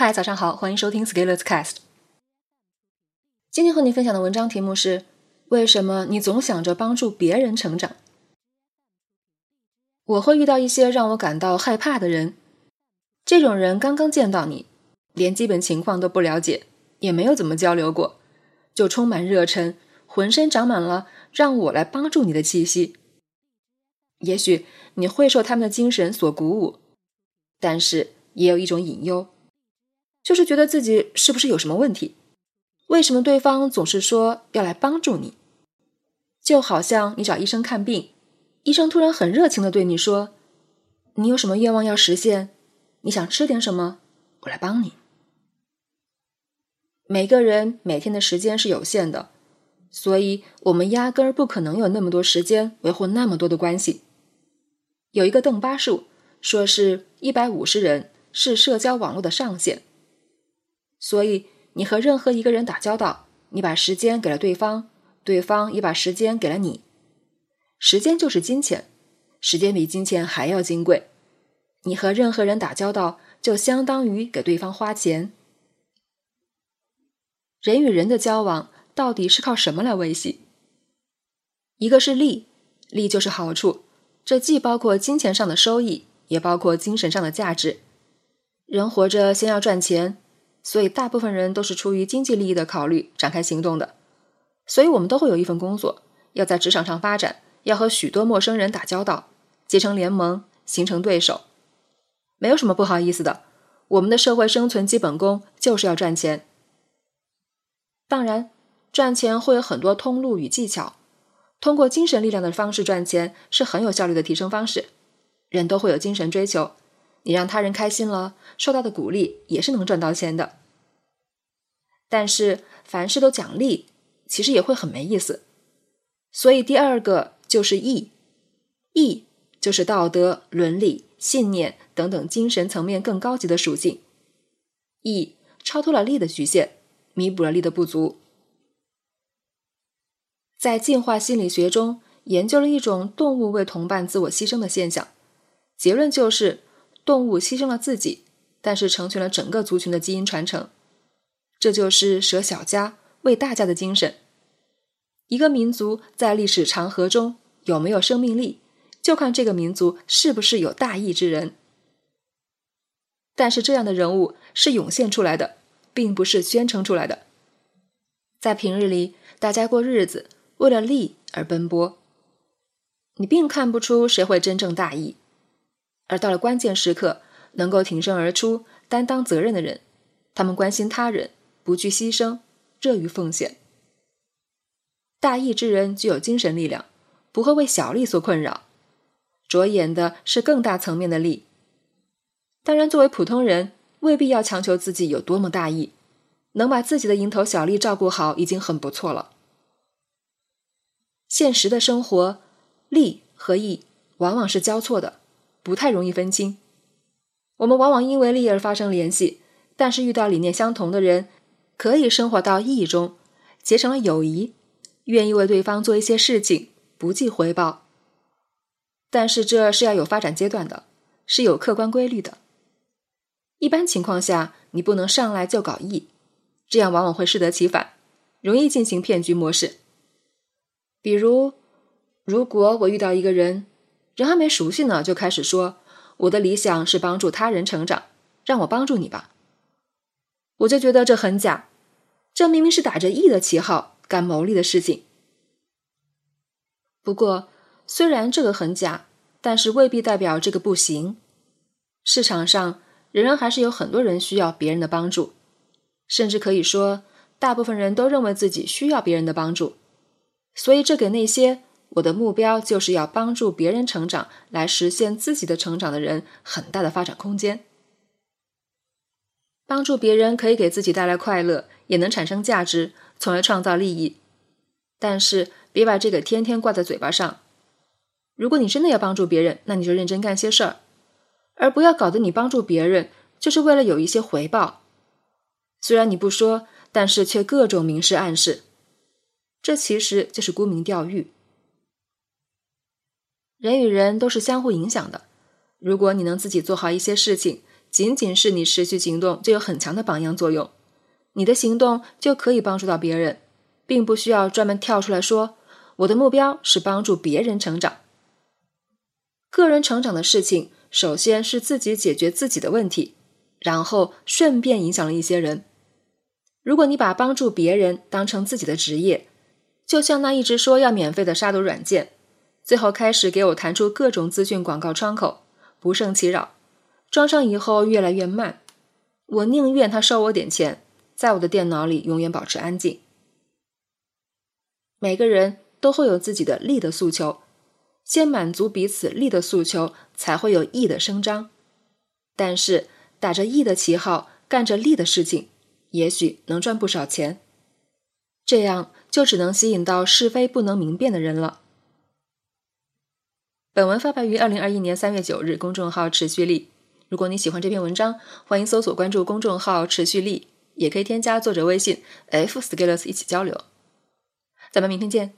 嗨，早上好，欢迎收听 Scalers Cast。今天和你分享的文章题目是：为什么你总想着帮助别人成长？我会遇到一些让我感到害怕的人，这种人刚刚见到你，连基本情况都不了解，也没有怎么交流过，就充满热忱，浑身长满了让我来帮助你的气息。也许你会受他们的精神所鼓舞，但是也有一种隐忧。就是觉得自己是不是有什么问题？为什么对方总是说要来帮助你？就好像你找医生看病，医生突然很热情的对你说：“你有什么愿望要实现？你想吃点什么？我来帮你。”每个人每天的时间是有限的，所以我们压根儿不可能有那么多时间维护那么多的关系。有一个邓巴数，说是一百五十人是社交网络的上限。所以，你和任何一个人打交道，你把时间给了对方，对方也把时间给了你。时间就是金钱，时间比金钱还要金贵。你和任何人打交道，就相当于给对方花钱。人与人的交往到底是靠什么来维系？一个是利，利就是好处，这既包括金钱上的收益，也包括精神上的价值。人活着，先要赚钱。所以，大部分人都是出于经济利益的考虑展开行动的。所以我们都会有一份工作，要在职场上发展，要和许多陌生人打交道，结成联盟，形成对手。没有什么不好意思的。我们的社会生存基本功就是要赚钱。当然，赚钱会有很多通路与技巧。通过精神力量的方式赚钱是很有效率的提升方式。人都会有精神追求。你让他人开心了，受到的鼓励也是能赚到钱的。但是凡事都奖励，其实也会很没意思。所以第二个就是义，义就是道德、伦理、信念等等精神层面更高级的属性。义超脱了利的局限，弥补了利的不足。在进化心理学中研究了一种动物为同伴自我牺牲的现象，结论就是。动物牺牲了自己，但是成全了整个族群的基因传承，这就是舍小家为大家的精神。一个民族在历史长河中有没有生命力，就看这个民族是不是有大义之人。但是这样的人物是涌现出来的，并不是宣称出来的。在平日里，大家过日子，为了利而奔波，你并看不出谁会真正大义。而到了关键时刻，能够挺身而出、担当责任的人，他们关心他人，不惧牺牲，热于奉献。大义之人具有精神力量，不会为小利所困扰，着眼的是更大层面的利。当然，作为普通人，未必要强求自己有多么大义，能把自己的蝇头小利照顾好，已经很不错了。现实的生活，利和义往往是交错的。不太容易分清，我们往往因为利而发生联系，但是遇到理念相同的人，可以生活到义中，结成了友谊，愿意为对方做一些事情，不计回报。但是这是要有发展阶段的，是有客观规律的。一般情况下，你不能上来就搞义，这样往往会适得其反，容易进行骗局模式。比如，如果我遇到一个人。人还没熟悉呢，就开始说我的理想是帮助他人成长，让我帮助你吧。我就觉得这很假，这明明是打着义的旗号干牟利的事情。不过，虽然这个很假，但是未必代表这个不行。市场上仍然还是有很多人需要别人的帮助，甚至可以说，大部分人都认为自己需要别人的帮助，所以这给那些。我的目标就是要帮助别人成长，来实现自己的成长的人，很大的发展空间。帮助别人可以给自己带来快乐，也能产生价值，从而创造利益。但是别把这个天天挂在嘴巴上。如果你真的要帮助别人，那你就认真干些事儿，而不要搞得你帮助别人就是为了有一些回报。虽然你不说，但是却各种明示暗示，这其实就是沽名钓誉。人与人都是相互影响的。如果你能自己做好一些事情，仅仅是你持续行动就有很强的榜样作用，你的行动就可以帮助到别人，并不需要专门跳出来说我的目标是帮助别人成长。个人成长的事情，首先是自己解决自己的问题，然后顺便影响了一些人。如果你把帮助别人当成自己的职业，就像那一直说要免费的杀毒软件，最后开始给我弹出各种资讯广告窗口，不胜其扰。装上以后越来越慢，我宁愿他收我点钱，在我的电脑里永远保持安静。每个人都会有自己的利的诉求，先满足彼此利的诉求，才会有义的声张。但是打着义的旗号干着利的事情，也许能赚不少钱。这样就只能吸引到是非不能明辨的人了。本文发表于二零二一年三月九日，公众号持续力。如果你喜欢这篇文章，欢迎搜索关注公众号持续力，也可以添加作者微信 f scalers 一起交流。咱们明天见。